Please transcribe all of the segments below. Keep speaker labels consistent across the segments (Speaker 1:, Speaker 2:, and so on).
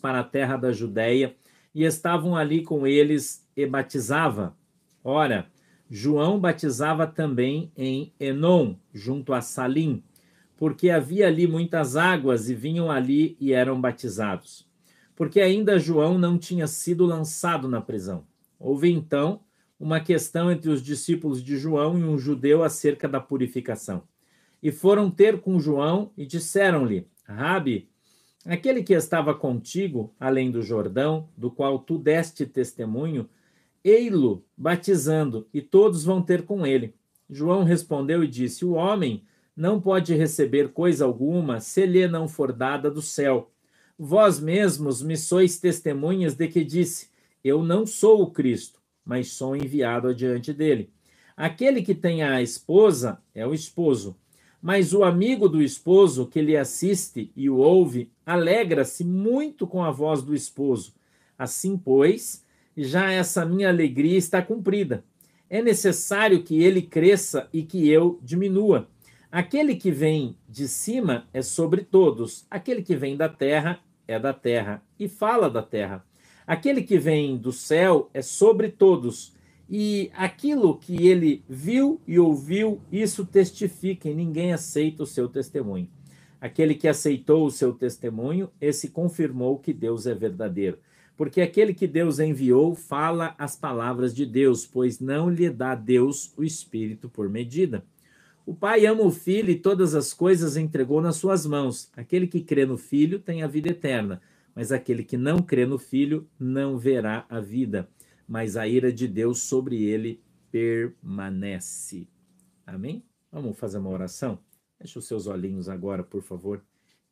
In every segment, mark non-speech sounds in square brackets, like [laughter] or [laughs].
Speaker 1: para a terra da Judéia e estavam ali com eles e batizava. Ora, João batizava também em Enom, junto a Salim, porque havia ali muitas águas e vinham ali e eram batizados. Porque ainda João não tinha sido lançado na prisão. Houve então uma questão entre os discípulos de João e um judeu acerca da purificação. E foram ter com João e disseram-lhe: Rabi, aquele que estava contigo, além do Jordão, do qual tu deste testemunho, ei-lo batizando, e todos vão ter com ele. João respondeu e disse: O homem não pode receber coisa alguma se lhe não for dada do céu. Vós mesmos me sois testemunhas de que disse: Eu não sou o Cristo, mas sou enviado adiante dele. Aquele que tem a esposa é o esposo. Mas o amigo do esposo que lhe assiste e o ouve alegra-se muito com a voz do esposo. Assim, pois, já essa minha alegria está cumprida. É necessário que ele cresça e que eu diminua. Aquele que vem de cima é sobre todos, aquele que vem da terra é da terra e fala da terra. Aquele que vem do céu é sobre todos e aquilo que ele viu e ouviu, isso testifica, e ninguém aceita o seu testemunho. Aquele que aceitou o seu testemunho, esse confirmou que Deus é verdadeiro. Porque aquele que Deus enviou fala as palavras de Deus, pois não lhe dá Deus o Espírito por medida. O Pai ama o Filho e todas as coisas entregou nas suas mãos. Aquele que crê no Filho tem a vida eterna, mas aquele que não crê no Filho não verá a vida mas a ira de Deus sobre ele permanece. Amém? Vamos fazer uma oração? Feche os seus olhinhos agora, por favor.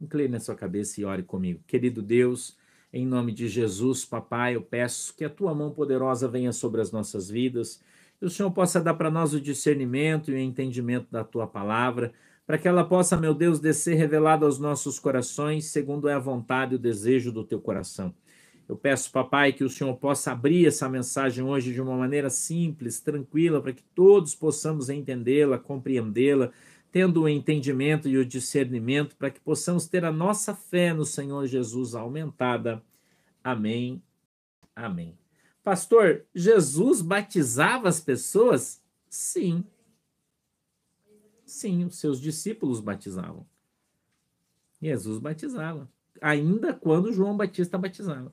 Speaker 1: Incline a sua cabeça e ore comigo. Querido Deus, em nome de Jesus, papai, eu peço que a tua mão poderosa venha sobre as nossas vidas, e o Senhor possa dar para nós o discernimento e o entendimento da tua palavra, para que ela possa, meu Deus, descer revelada aos nossos corações, segundo é a vontade e o desejo do teu coração. Eu peço, papai, que o Senhor possa abrir essa mensagem hoje de uma maneira simples, tranquila, para que todos possamos entendê-la, compreendê-la, tendo o entendimento e o discernimento, para que possamos ter a nossa fé no Senhor Jesus aumentada. Amém. Amém. Pastor, Jesus batizava as pessoas? Sim. Sim, os seus discípulos batizavam. Jesus batizava, ainda quando João Batista batizava.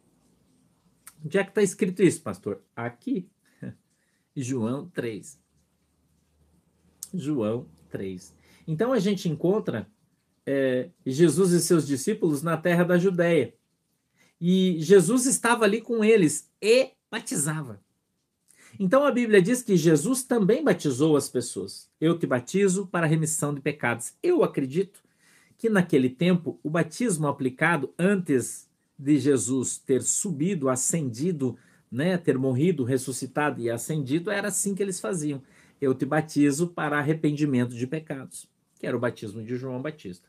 Speaker 1: Onde é que está escrito isso, pastor? Aqui. [laughs] João 3. João 3. Então a gente encontra é, Jesus e seus discípulos na terra da Judéia. E Jesus estava ali com eles e batizava. Então a Bíblia diz que Jesus também batizou as pessoas. Eu te batizo para remissão de pecados. Eu acredito que naquele tempo o batismo aplicado antes de Jesus ter subido, ascendido, né, ter morrido, ressuscitado e ascendido, era assim que eles faziam. Eu te batizo para arrependimento de pecados, que era o batismo de João Batista.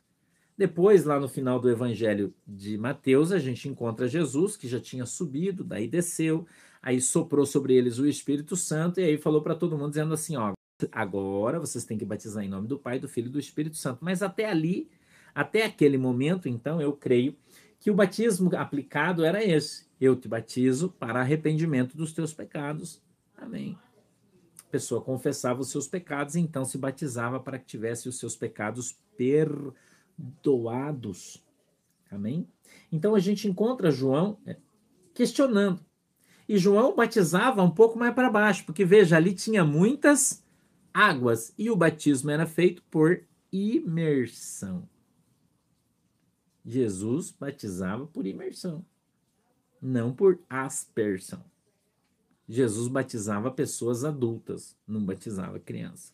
Speaker 1: Depois, lá no final do Evangelho de Mateus, a gente encontra Jesus, que já tinha subido, daí desceu, aí soprou sobre eles o Espírito Santo, e aí falou para todo mundo, dizendo assim: ó, agora vocês têm que batizar em nome do Pai, do Filho e do Espírito Santo. Mas até ali, até aquele momento, então, eu creio que o batismo aplicado era esse: eu te batizo para arrependimento dos teus pecados. Amém. A pessoa confessava os seus pecados e então se batizava para que tivesse os seus pecados perdoados. Amém? Então a gente encontra João é, questionando. E João batizava um pouco mais para baixo, porque veja, ali tinha muitas águas e o batismo era feito por imersão. Jesus batizava por imersão, não por aspersão. Jesus batizava pessoas adultas, não batizava criança.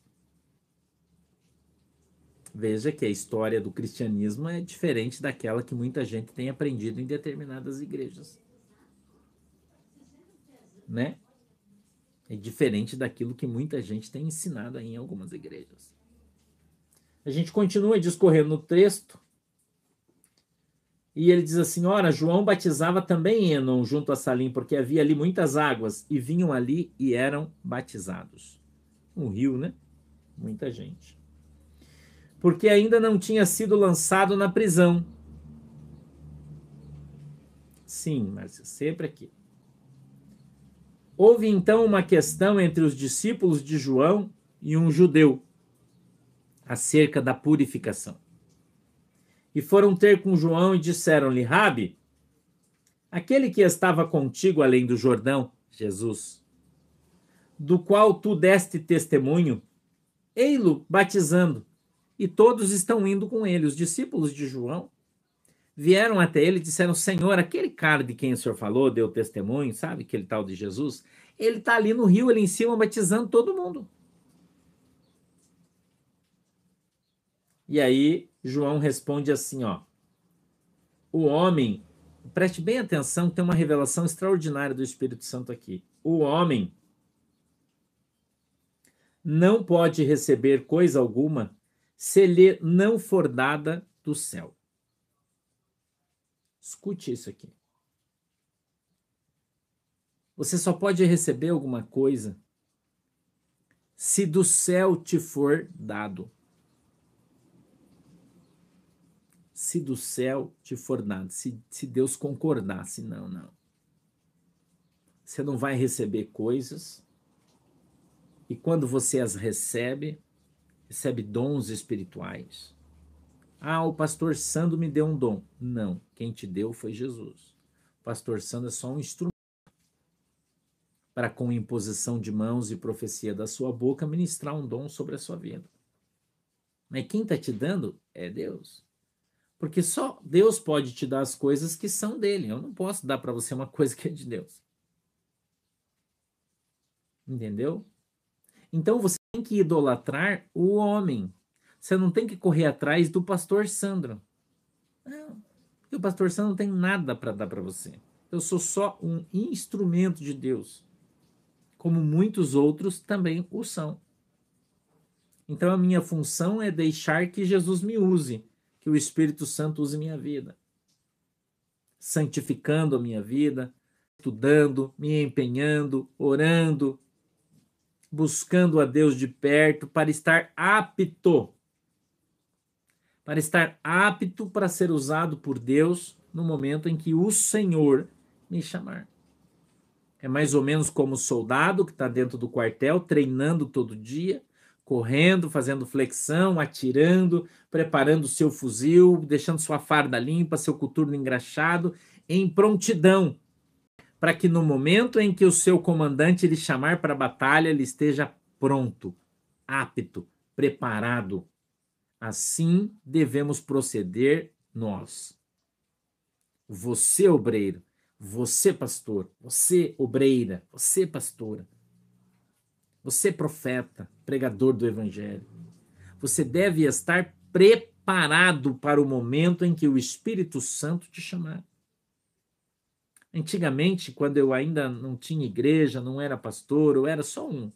Speaker 1: Veja que a história do cristianismo é diferente daquela que muita gente tem aprendido em determinadas igrejas. Né? É diferente daquilo que muita gente tem ensinado em algumas igrejas. A gente continua discorrendo no texto e ele diz assim: Ora, João batizava também Enon junto a Salim, porque havia ali muitas águas, e vinham ali e eram batizados. Um rio, né? Muita gente. Porque ainda não tinha sido lançado na prisão. Sim, mas sempre aqui. Houve então uma questão entre os discípulos de João e um judeu acerca da purificação. E foram ter com João e disseram-lhe: Rabi, aquele que estava contigo além do Jordão, Jesus, do qual tu deste testemunho, ei-lo batizando, e todos estão indo com ele. Os discípulos de João vieram até ele e disseram: Senhor, aquele cara de quem o senhor falou, deu testemunho, sabe? Aquele tal de Jesus, ele está ali no rio, ali em cima, batizando todo mundo. E aí João responde assim, ó. O homem, preste bem atenção, tem uma revelação extraordinária do Espírito Santo aqui. O homem não pode receber coisa alguma se lhe não for dada do céu. Escute isso aqui. Você só pode receber alguma coisa se do céu te for dado. Se do céu te for dado, se, se Deus concordar, se não, não. Você não vai receber coisas, e quando você as recebe, recebe dons espirituais. Ah, o pastor Sandro me deu um dom. Não, quem te deu foi Jesus. O pastor Sandro é só um instrumento para, com imposição de mãos e profecia da sua boca, ministrar um dom sobre a sua vida. Mas quem está te dando é Deus. Porque só Deus pode te dar as coisas que são dele. Eu não posso dar para você uma coisa que é de Deus. Entendeu? Então você tem que idolatrar o homem. Você não tem que correr atrás do pastor Sandro. Não. Porque o pastor Sandro não tem nada para dar para você. Eu sou só um instrumento de Deus. Como muitos outros também o são. Então a minha função é deixar que Jesus me use que o Espírito Santo use minha vida, santificando a minha vida, estudando, me empenhando, orando, buscando a Deus de perto para estar apto para estar apto para ser usado por Deus no momento em que o Senhor me chamar. É mais ou menos como o soldado que está dentro do quartel, treinando todo dia, correndo, fazendo flexão, atirando, preparando seu fuzil, deixando sua farda limpa, seu coturno engraxado, em prontidão, para que no momento em que o seu comandante lhe chamar para a batalha, ele esteja pronto, apto, preparado. Assim devemos proceder nós. Você, obreiro, você, pastor, você, obreira, você, pastora, você, profeta, pregador do evangelho, você deve estar preparado para o momento em que o Espírito Santo te chamar. Antigamente, quando eu ainda não tinha igreja, não era pastor, eu era só um,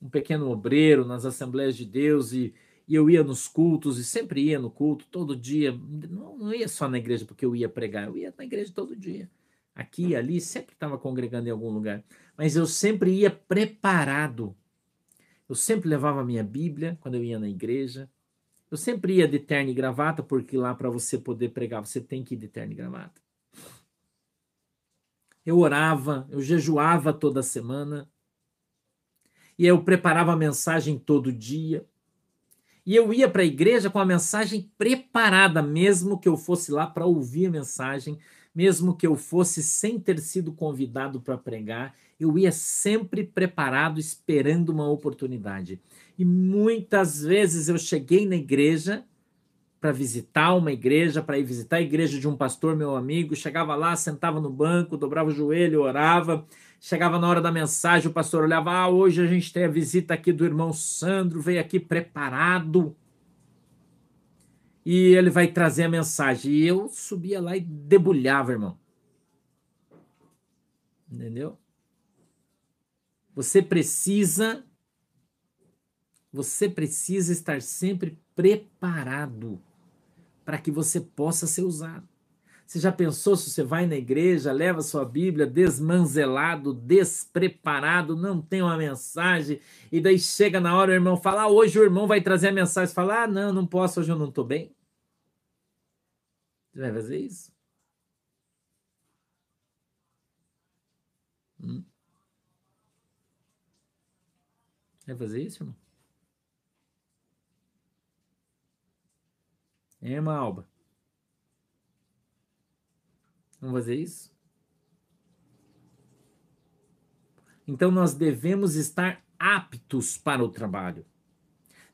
Speaker 1: um pequeno obreiro nas Assembleias de Deus e, e, eu ia nos cultos e sempre ia no culto todo dia. Não, não ia só na igreja porque eu ia pregar, eu ia na igreja todo dia. Aqui ali, sempre estava congregando em algum lugar. Mas eu sempre ia preparado eu sempre levava minha Bíblia quando eu ia na igreja. Eu sempre ia de terno e gravata, porque lá para você poder pregar, você tem que ir de terno e gravata. Eu orava, eu jejuava toda semana. E eu preparava a mensagem todo dia. E eu ia para a igreja com a mensagem preparada, mesmo que eu fosse lá para ouvir a mensagem, mesmo que eu fosse sem ter sido convidado para pregar, eu ia sempre preparado, esperando uma oportunidade. E muitas vezes eu cheguei na igreja para visitar uma igreja, para ir visitar a igreja de um pastor, meu amigo, chegava lá, sentava no banco, dobrava o joelho, orava, chegava na hora da mensagem, o pastor olhava, ah, hoje a gente tem a visita aqui do irmão Sandro, veio aqui preparado, e ele vai trazer a mensagem. E eu subia lá e debulhava, irmão. Entendeu? Você precisa você precisa estar sempre preparado para que você possa ser usado. Você já pensou se você vai na igreja, leva sua Bíblia desmanzelado, despreparado, não tem uma mensagem, e daí chega na hora o irmão fala: ah, hoje o irmão vai trazer a mensagem. Fala: ah, não, não posso, hoje eu não estou bem. Você vai fazer isso? Vai fazer isso, irmão? É, irmã Alba? Vamos fazer isso? Então nós devemos estar aptos para o trabalho.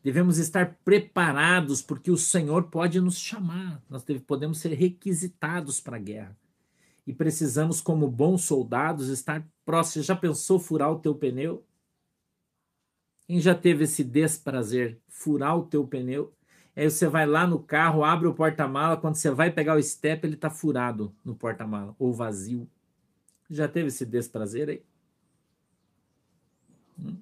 Speaker 1: Devemos estar preparados, porque o Senhor pode nos chamar. Nós podemos ser requisitados para a guerra. E precisamos, como bons soldados, estar próximos. Já pensou furar o teu pneu? Quem já teve esse desprazer? Furar o teu pneu? Aí você vai lá no carro, abre o porta-mala, quando você vai pegar o step, ele está furado no porta-mala, ou vazio. Já teve esse desprazer aí? Hum?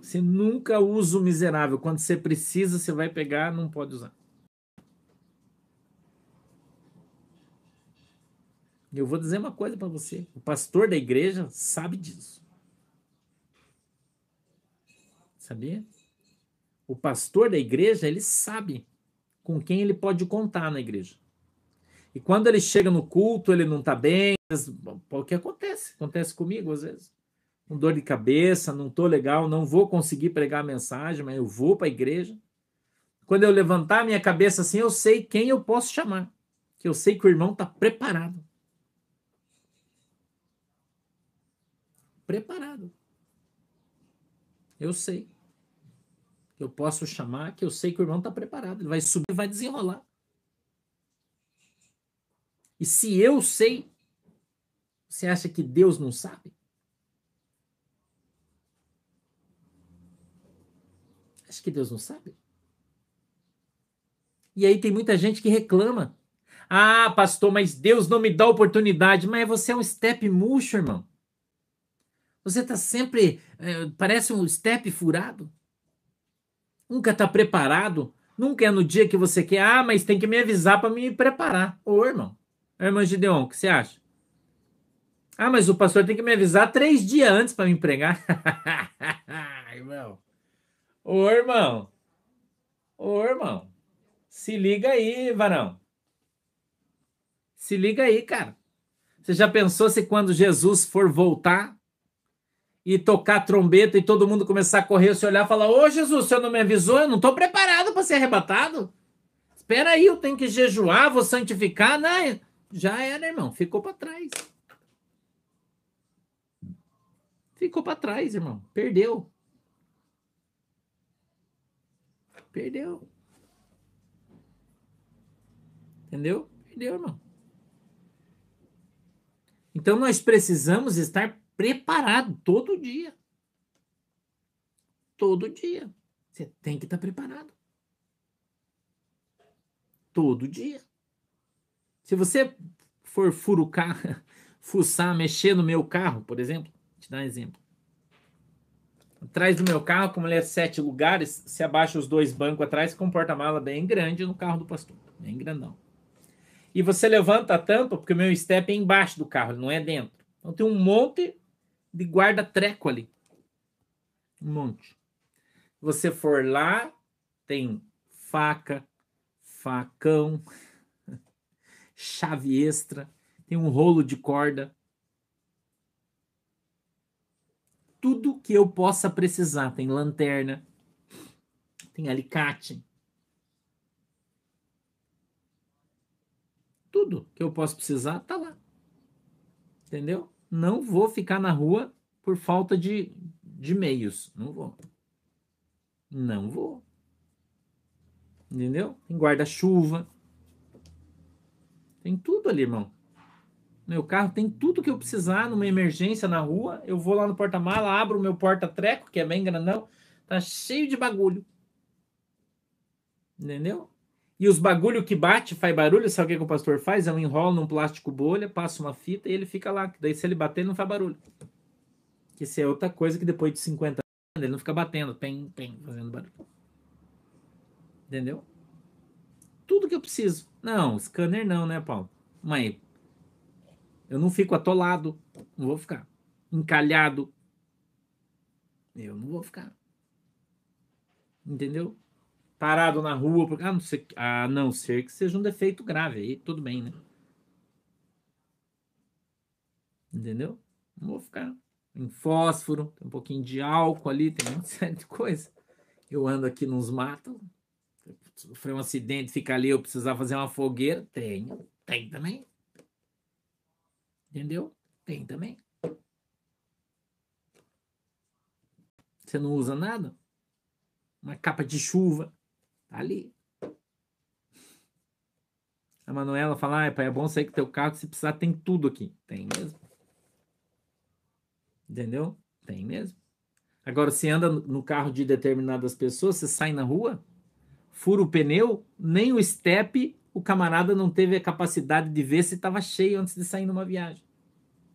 Speaker 1: Você nunca usa o miserável. Quando você precisa, você vai pegar, não pode usar. Eu vou dizer uma coisa para você. O pastor da igreja sabe disso. Sabia? O pastor da igreja, ele sabe com quem ele pode contar na igreja. E quando ele chega no culto, ele não está bem. O que acontece? Acontece comigo às vezes com dor de cabeça, não estou legal, não vou conseguir pregar a mensagem, mas eu vou para a igreja. Quando eu levantar a minha cabeça assim, eu sei quem eu posso chamar, que eu sei que o irmão está preparado. Preparado. Eu sei. Eu posso chamar, que eu sei que o irmão está preparado. Ele vai subir e vai desenrolar. E se eu sei, você acha que Deus não sabe? Acha que Deus não sabe? E aí tem muita gente que reclama. Ah, pastor, mas Deus não me dá oportunidade. Mas você é um step murcho, irmão. Você está sempre. É, parece um step furado. Nunca está preparado. Nunca é no dia que você quer. Ah, mas tem que me avisar para me preparar. Ô, irmão. Irmã Gideon, o que você acha? Ah, mas o pastor tem que me avisar três dias antes para me pregar. [laughs] irmão. Ô, irmão. Ô, irmão. Se liga aí, varão. Se liga aí, cara. Você já pensou se quando Jesus for voltar e tocar trombeta e todo mundo começar a correr, você olhar e falar: Ô Jesus, o senhor não me avisou? Eu não estou preparado para ser arrebatado. Espera aí, eu tenho que jejuar, vou santificar. Não, já era, irmão. Ficou para trás. Ficou para trás, irmão. Perdeu. Perdeu. Entendeu? Perdeu, irmão. Então nós precisamos estar preparado todo dia. Todo dia. Você tem que estar preparado. Todo dia. Se você for furucar, [laughs] fuçar, mexer no meu carro, por exemplo, vou te dar um exemplo. Atrás do meu carro, como ele é sete lugares, se abaixa os dois bancos atrás, com porta-mala bem grande no carro do pastor. Bem grandão. E você levanta a tampa, porque o meu step é embaixo do carro, não é dentro. Então tem um monte de guarda-treco ali. Um monte. Você for lá, tem faca, facão, [laughs] chave extra, tem um rolo de corda, tudo que eu possa precisar. Tem lanterna, tem alicate. Tudo que eu posso precisar tá lá. Entendeu? Não vou ficar na rua por falta de, de meios. Não vou. Não vou. Entendeu? Tem guarda-chuva. Tem tudo ali, irmão. Meu carro tem tudo que eu precisar numa emergência na rua. Eu vou lá no porta-mala, abro o meu porta-treco, que é bem grandão, tá cheio de bagulho. Entendeu? E os bagulho que bate, faz barulho, sabe o que, que o pastor faz? Eu enrolo num plástico bolha, passo uma fita e ele fica lá. Daí se ele bater, ele não faz barulho. Que isso é outra coisa que depois de 50 anos ele não fica batendo, pem, pem, fazendo barulho. Entendeu? Tudo que eu preciso. Não, scanner não, né, Paulo? Mas eu não fico atolado. Não vou ficar. Encalhado. Eu não vou ficar. Entendeu? Parado na rua. Porque, ah, não ser, a não ser que seja um defeito grave. Aí tudo bem, né? Entendeu? Não vou ficar em fósforo, tem um pouquinho de álcool ali, tem uma série [laughs] de coisa. Eu ando aqui nos matos, sofri um acidente, fica ali, eu precisar fazer uma fogueira, tenho, tem também. Entendeu? Tem também. Você não usa nada? Uma capa de chuva, tá ali. A Manuela fala, ah, pai, é bom sair com teu carro, se precisar tem tudo aqui. Tem mesmo. Entendeu? Tem mesmo. Agora, se anda no carro de determinadas pessoas, você sai na rua, fura o pneu, nem o step, o camarada não teve a capacidade de ver se estava cheio antes de sair numa viagem.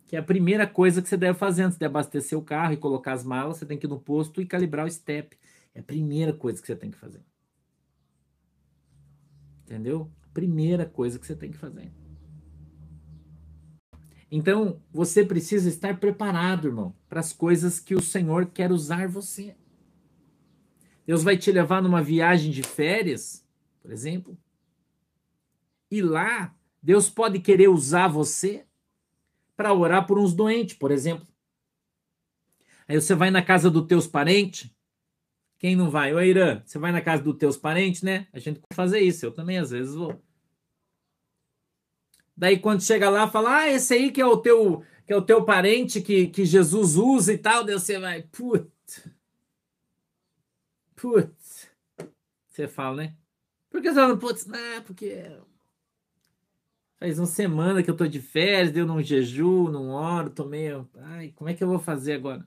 Speaker 1: Que é a primeira coisa que você deve fazer antes de abastecer o carro e colocar as malas, você tem que ir no posto e calibrar o step. É a primeira coisa que você tem que fazer. Entendeu? Primeira coisa que você tem que fazer. Então, você precisa estar preparado, irmão, para as coisas que o Senhor quer usar você. Deus vai te levar numa viagem de férias, por exemplo, e lá Deus pode querer usar você para orar por uns doentes, por exemplo. Aí você vai na casa dos teus parentes. Quem não vai? Ô Irã, você vai na casa dos teus parentes, né? A gente pode fazer isso. Eu também às vezes vou. Daí quando chega lá, fala: "Ah, esse aí que é o teu, que é o teu parente que, que Jesus usa e tal". Daí você vai, putz. Putz. Você fala, né? Por que você fala, putz? Não, porque faz uma semana que eu tô de férias, deu num jejum, não oro, tomei. Ai, como é que eu vou fazer agora?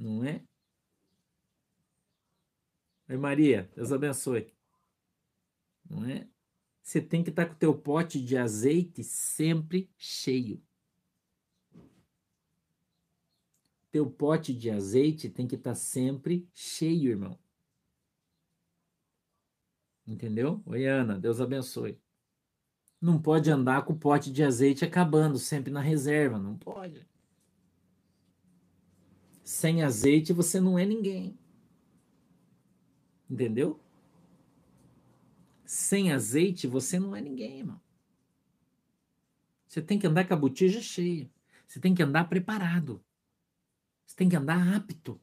Speaker 1: Não é? Oi, Maria, Deus abençoe não é? Você tem que estar tá com o teu pote de azeite sempre cheio. Teu pote de azeite tem que estar tá sempre cheio, irmão. Entendeu? Oi, Ana, Deus abençoe. Não pode andar com o pote de azeite acabando, sempre na reserva, não pode. Sem azeite você não é ninguém. Entendeu? Sem azeite, você não é ninguém, irmão. Você tem que andar com a botija cheia. Você tem que andar preparado. Você tem que andar apto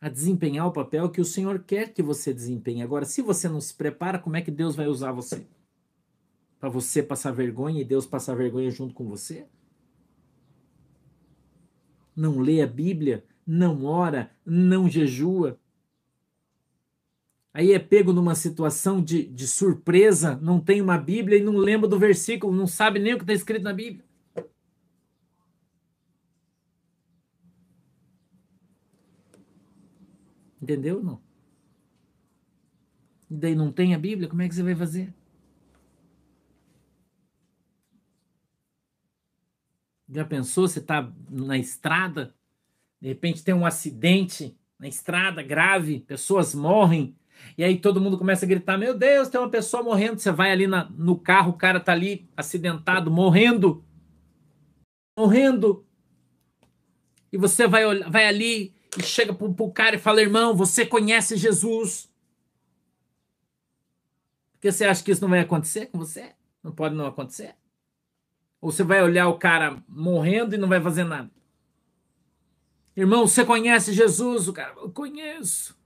Speaker 1: a desempenhar o papel que o Senhor quer que você desempenhe. Agora, se você não se prepara, como é que Deus vai usar você? Para você passar vergonha e Deus passar vergonha junto com você? Não lê a Bíblia, não ora, não jejua, aí é pego numa situação de, de surpresa, não tem uma Bíblia e não lembra do versículo, não sabe nem o que está escrito na Bíblia. Entendeu? Não. E daí não tem a Bíblia, como é que você vai fazer? Já pensou? Você está na estrada, de repente tem um acidente na estrada grave, pessoas morrem, e aí todo mundo começa a gritar: Meu Deus, tem uma pessoa morrendo. Você vai ali na, no carro, o cara tá ali acidentado, morrendo. Morrendo. E você vai, vai ali e chega pro, pro cara e fala: Irmão, você conhece Jesus. Porque você acha que isso não vai acontecer com você? Não pode não acontecer? Ou você vai olhar o cara morrendo e não vai fazer nada? Irmão, você conhece Jesus? O cara, eu conheço.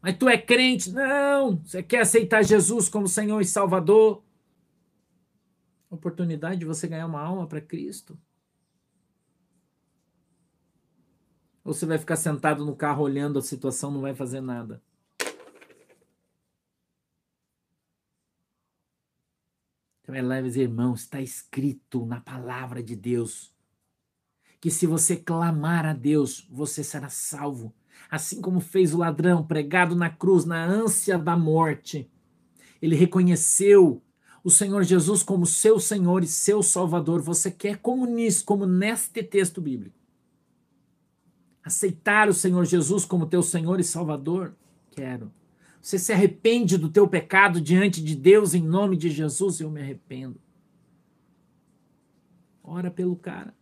Speaker 1: Mas tu é crente? Não. Você quer aceitar Jesus como Senhor e Salvador? Oportunidade de você ganhar uma alma para Cristo. Ou você vai ficar sentado no carro olhando a situação, não vai fazer nada? Então, é leves irmãos, está escrito na palavra de Deus que se você clamar a Deus, você será salvo assim como fez o ladrão pregado na cruz, na ânsia da morte. Ele reconheceu o Senhor Jesus como seu Senhor e seu Salvador. Você quer como nisso, como neste texto bíblico? Aceitar o Senhor Jesus como teu Senhor e Salvador? Quero. Você se arrepende do teu pecado diante de Deus em nome de Jesus? Eu me arrependo. Ora pelo cara.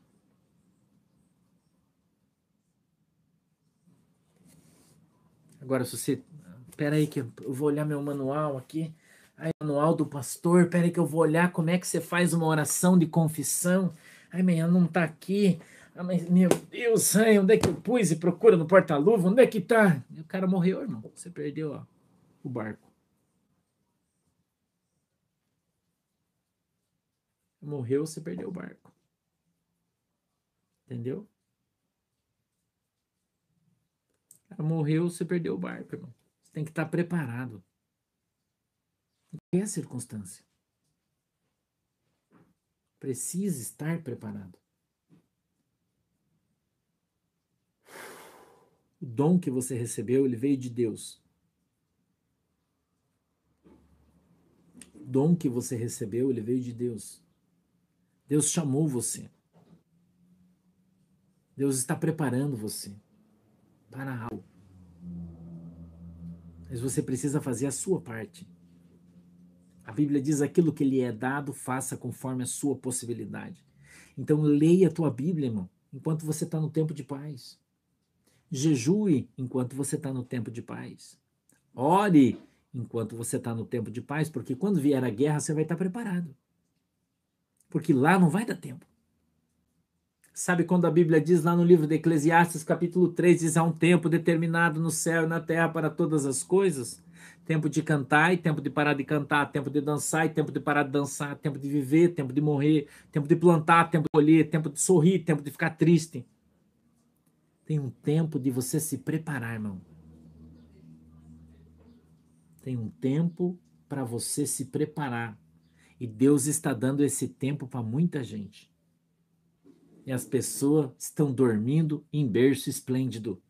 Speaker 1: Agora, se você. Espera aí, que eu vou olhar meu manual aqui. Aí, manual do pastor, peraí que eu vou olhar como é que você faz uma oração de confissão. Ai, amanhã não tá aqui. Ah, mas, meu Deus, ai, onde é que eu pus e procura no porta-luva? Onde é que tá? E o cara morreu, irmão. Você perdeu ó, o barco. Morreu, você perdeu o barco. Entendeu? Morreu, você perdeu o barco, irmão. Você tem que estar preparado. Em qualquer circunstância. Precisa estar preparado. O dom que você recebeu, ele veio de Deus. Dom que você recebeu, ele veio de Deus. Deus chamou você. Deus está preparando você para algo. Mas você precisa fazer a sua parte. A Bíblia diz: aquilo que lhe é dado, faça conforme a sua possibilidade. Então, leia a tua Bíblia, irmão, enquanto você está no tempo de paz. Jejue enquanto você está no tempo de paz. Ore enquanto você está no tempo de paz, porque quando vier a guerra você vai estar tá preparado. Porque lá não vai dar tempo. Sabe quando a Bíblia diz lá no livro de Eclesiastes, capítulo 3, diz há um tempo determinado no céu e na terra para todas as coisas? Tempo de cantar e tempo de parar de cantar, tempo de dançar e tempo de parar de dançar, tempo de viver, tempo de morrer, tempo de plantar, tempo de colher, tempo de sorrir, tempo de ficar triste. Tem um tempo de você se preparar, irmão. Tem um tempo para você se preparar. E Deus está dando esse tempo para muita gente. E as pessoas estão dormindo em berço esplêndido.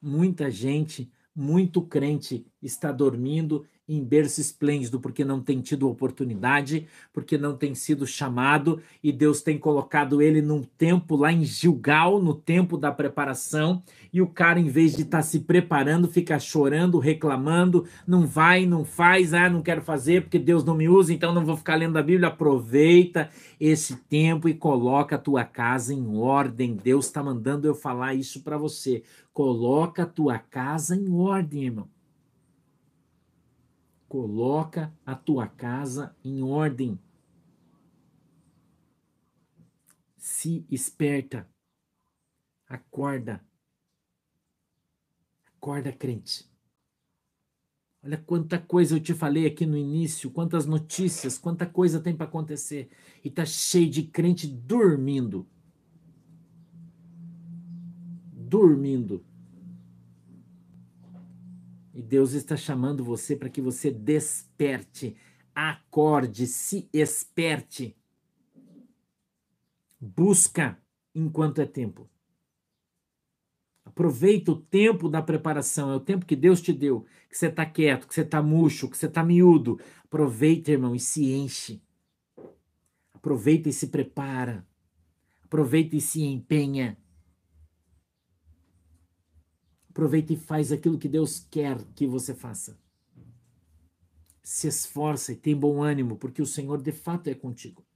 Speaker 1: Muita gente, muito crente, está dormindo em berço esplêndido, porque não tem tido oportunidade, porque não tem sido chamado, e Deus tem colocado ele num tempo lá em Gilgal, no tempo da preparação, e o cara, em vez de estar tá se preparando, fica chorando, reclamando, não vai, não faz, ah, não quero fazer porque Deus não me usa, então não vou ficar lendo a Bíblia. Aproveita esse tempo e coloca a tua casa em ordem. Deus está mandando eu falar isso para você. Coloca a tua casa em ordem, irmão. Coloca a tua casa em ordem. Se esperta. Acorda. Acorda, crente. Olha quanta coisa eu te falei aqui no início, quantas notícias, quanta coisa tem para acontecer. E tá cheio de crente dormindo. Dormindo. E Deus está chamando você para que você desperte, acorde, se esperte. Busca enquanto é tempo. Aproveita o tempo da preparação, é o tempo que Deus te deu, que você está quieto, que você está murcho, que você está miúdo. Aproveita, irmão, e se enche. Aproveita e se prepara. Aproveita e se empenha. Aproveita e faz aquilo que Deus quer que você faça. Se esforça e tem bom ânimo, porque o Senhor de fato é contigo.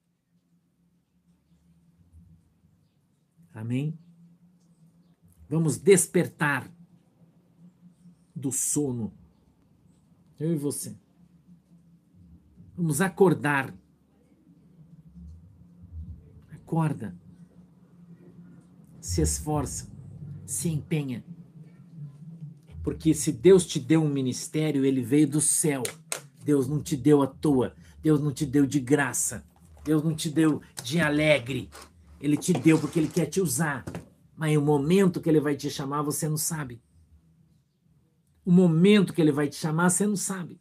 Speaker 1: Amém? Vamos despertar do sono. Eu e você. Vamos acordar. Acorda. Se esforça. Se empenha. Porque se Deus te deu um ministério, ele veio do céu. Deus não te deu à toa. Deus não te deu de graça. Deus não te deu de alegre. Ele te deu porque ele quer te usar. Mas o momento que ele vai te chamar, você não sabe. O momento que ele vai te chamar, você não sabe.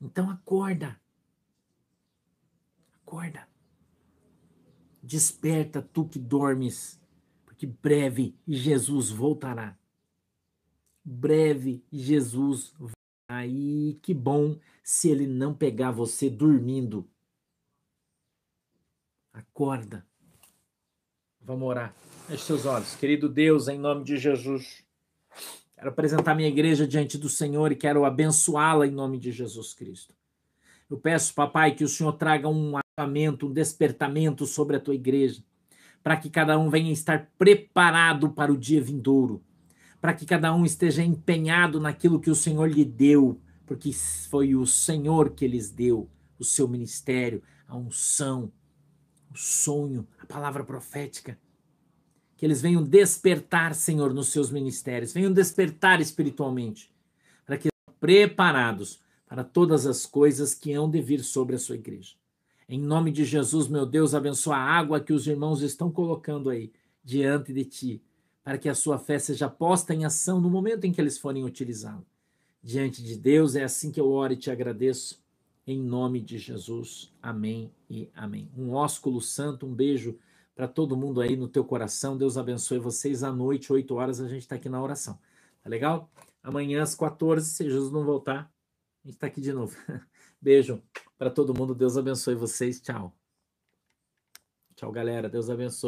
Speaker 1: Então acorda. Acorda. Desperta tu que dormes, porque breve Jesus voltará breve Jesus aí que bom se ele não pegar você dormindo. Acorda. Vamos orar. Feche seus olhos. Querido Deus, em nome de Jesus, quero apresentar minha igreja diante do Senhor e quero abençoá-la em nome de Jesus Cristo. Eu peço, papai, que o Senhor traga um avamento, um despertamento sobre a tua igreja, para que cada um venha estar preparado para o dia vindouro para que cada um esteja empenhado naquilo que o Senhor lhe deu, porque foi o Senhor que lhes deu o seu ministério, a unção, o sonho, a palavra profética. Que eles venham despertar, Senhor, nos seus ministérios, venham despertar espiritualmente, para que preparados para todas as coisas que hão de vir sobre a sua igreja. Em nome de Jesus, meu Deus, abençoa a água que os irmãos estão colocando aí diante de ti, para que a sua fé seja posta em ação no momento em que eles forem utilizá-la. Diante de Deus, é assim que eu oro e te agradeço. Em nome de Jesus. Amém e amém. Um ósculo santo, um beijo para todo mundo aí no teu coração. Deus abençoe vocês. À noite, 8 horas, a gente está aqui na oração. Tá legal? Amanhã às 14, se Jesus não voltar, a gente está aqui de novo. [laughs] Beijo para todo mundo. Deus abençoe vocês. Tchau. Tchau, galera. Deus abençoe.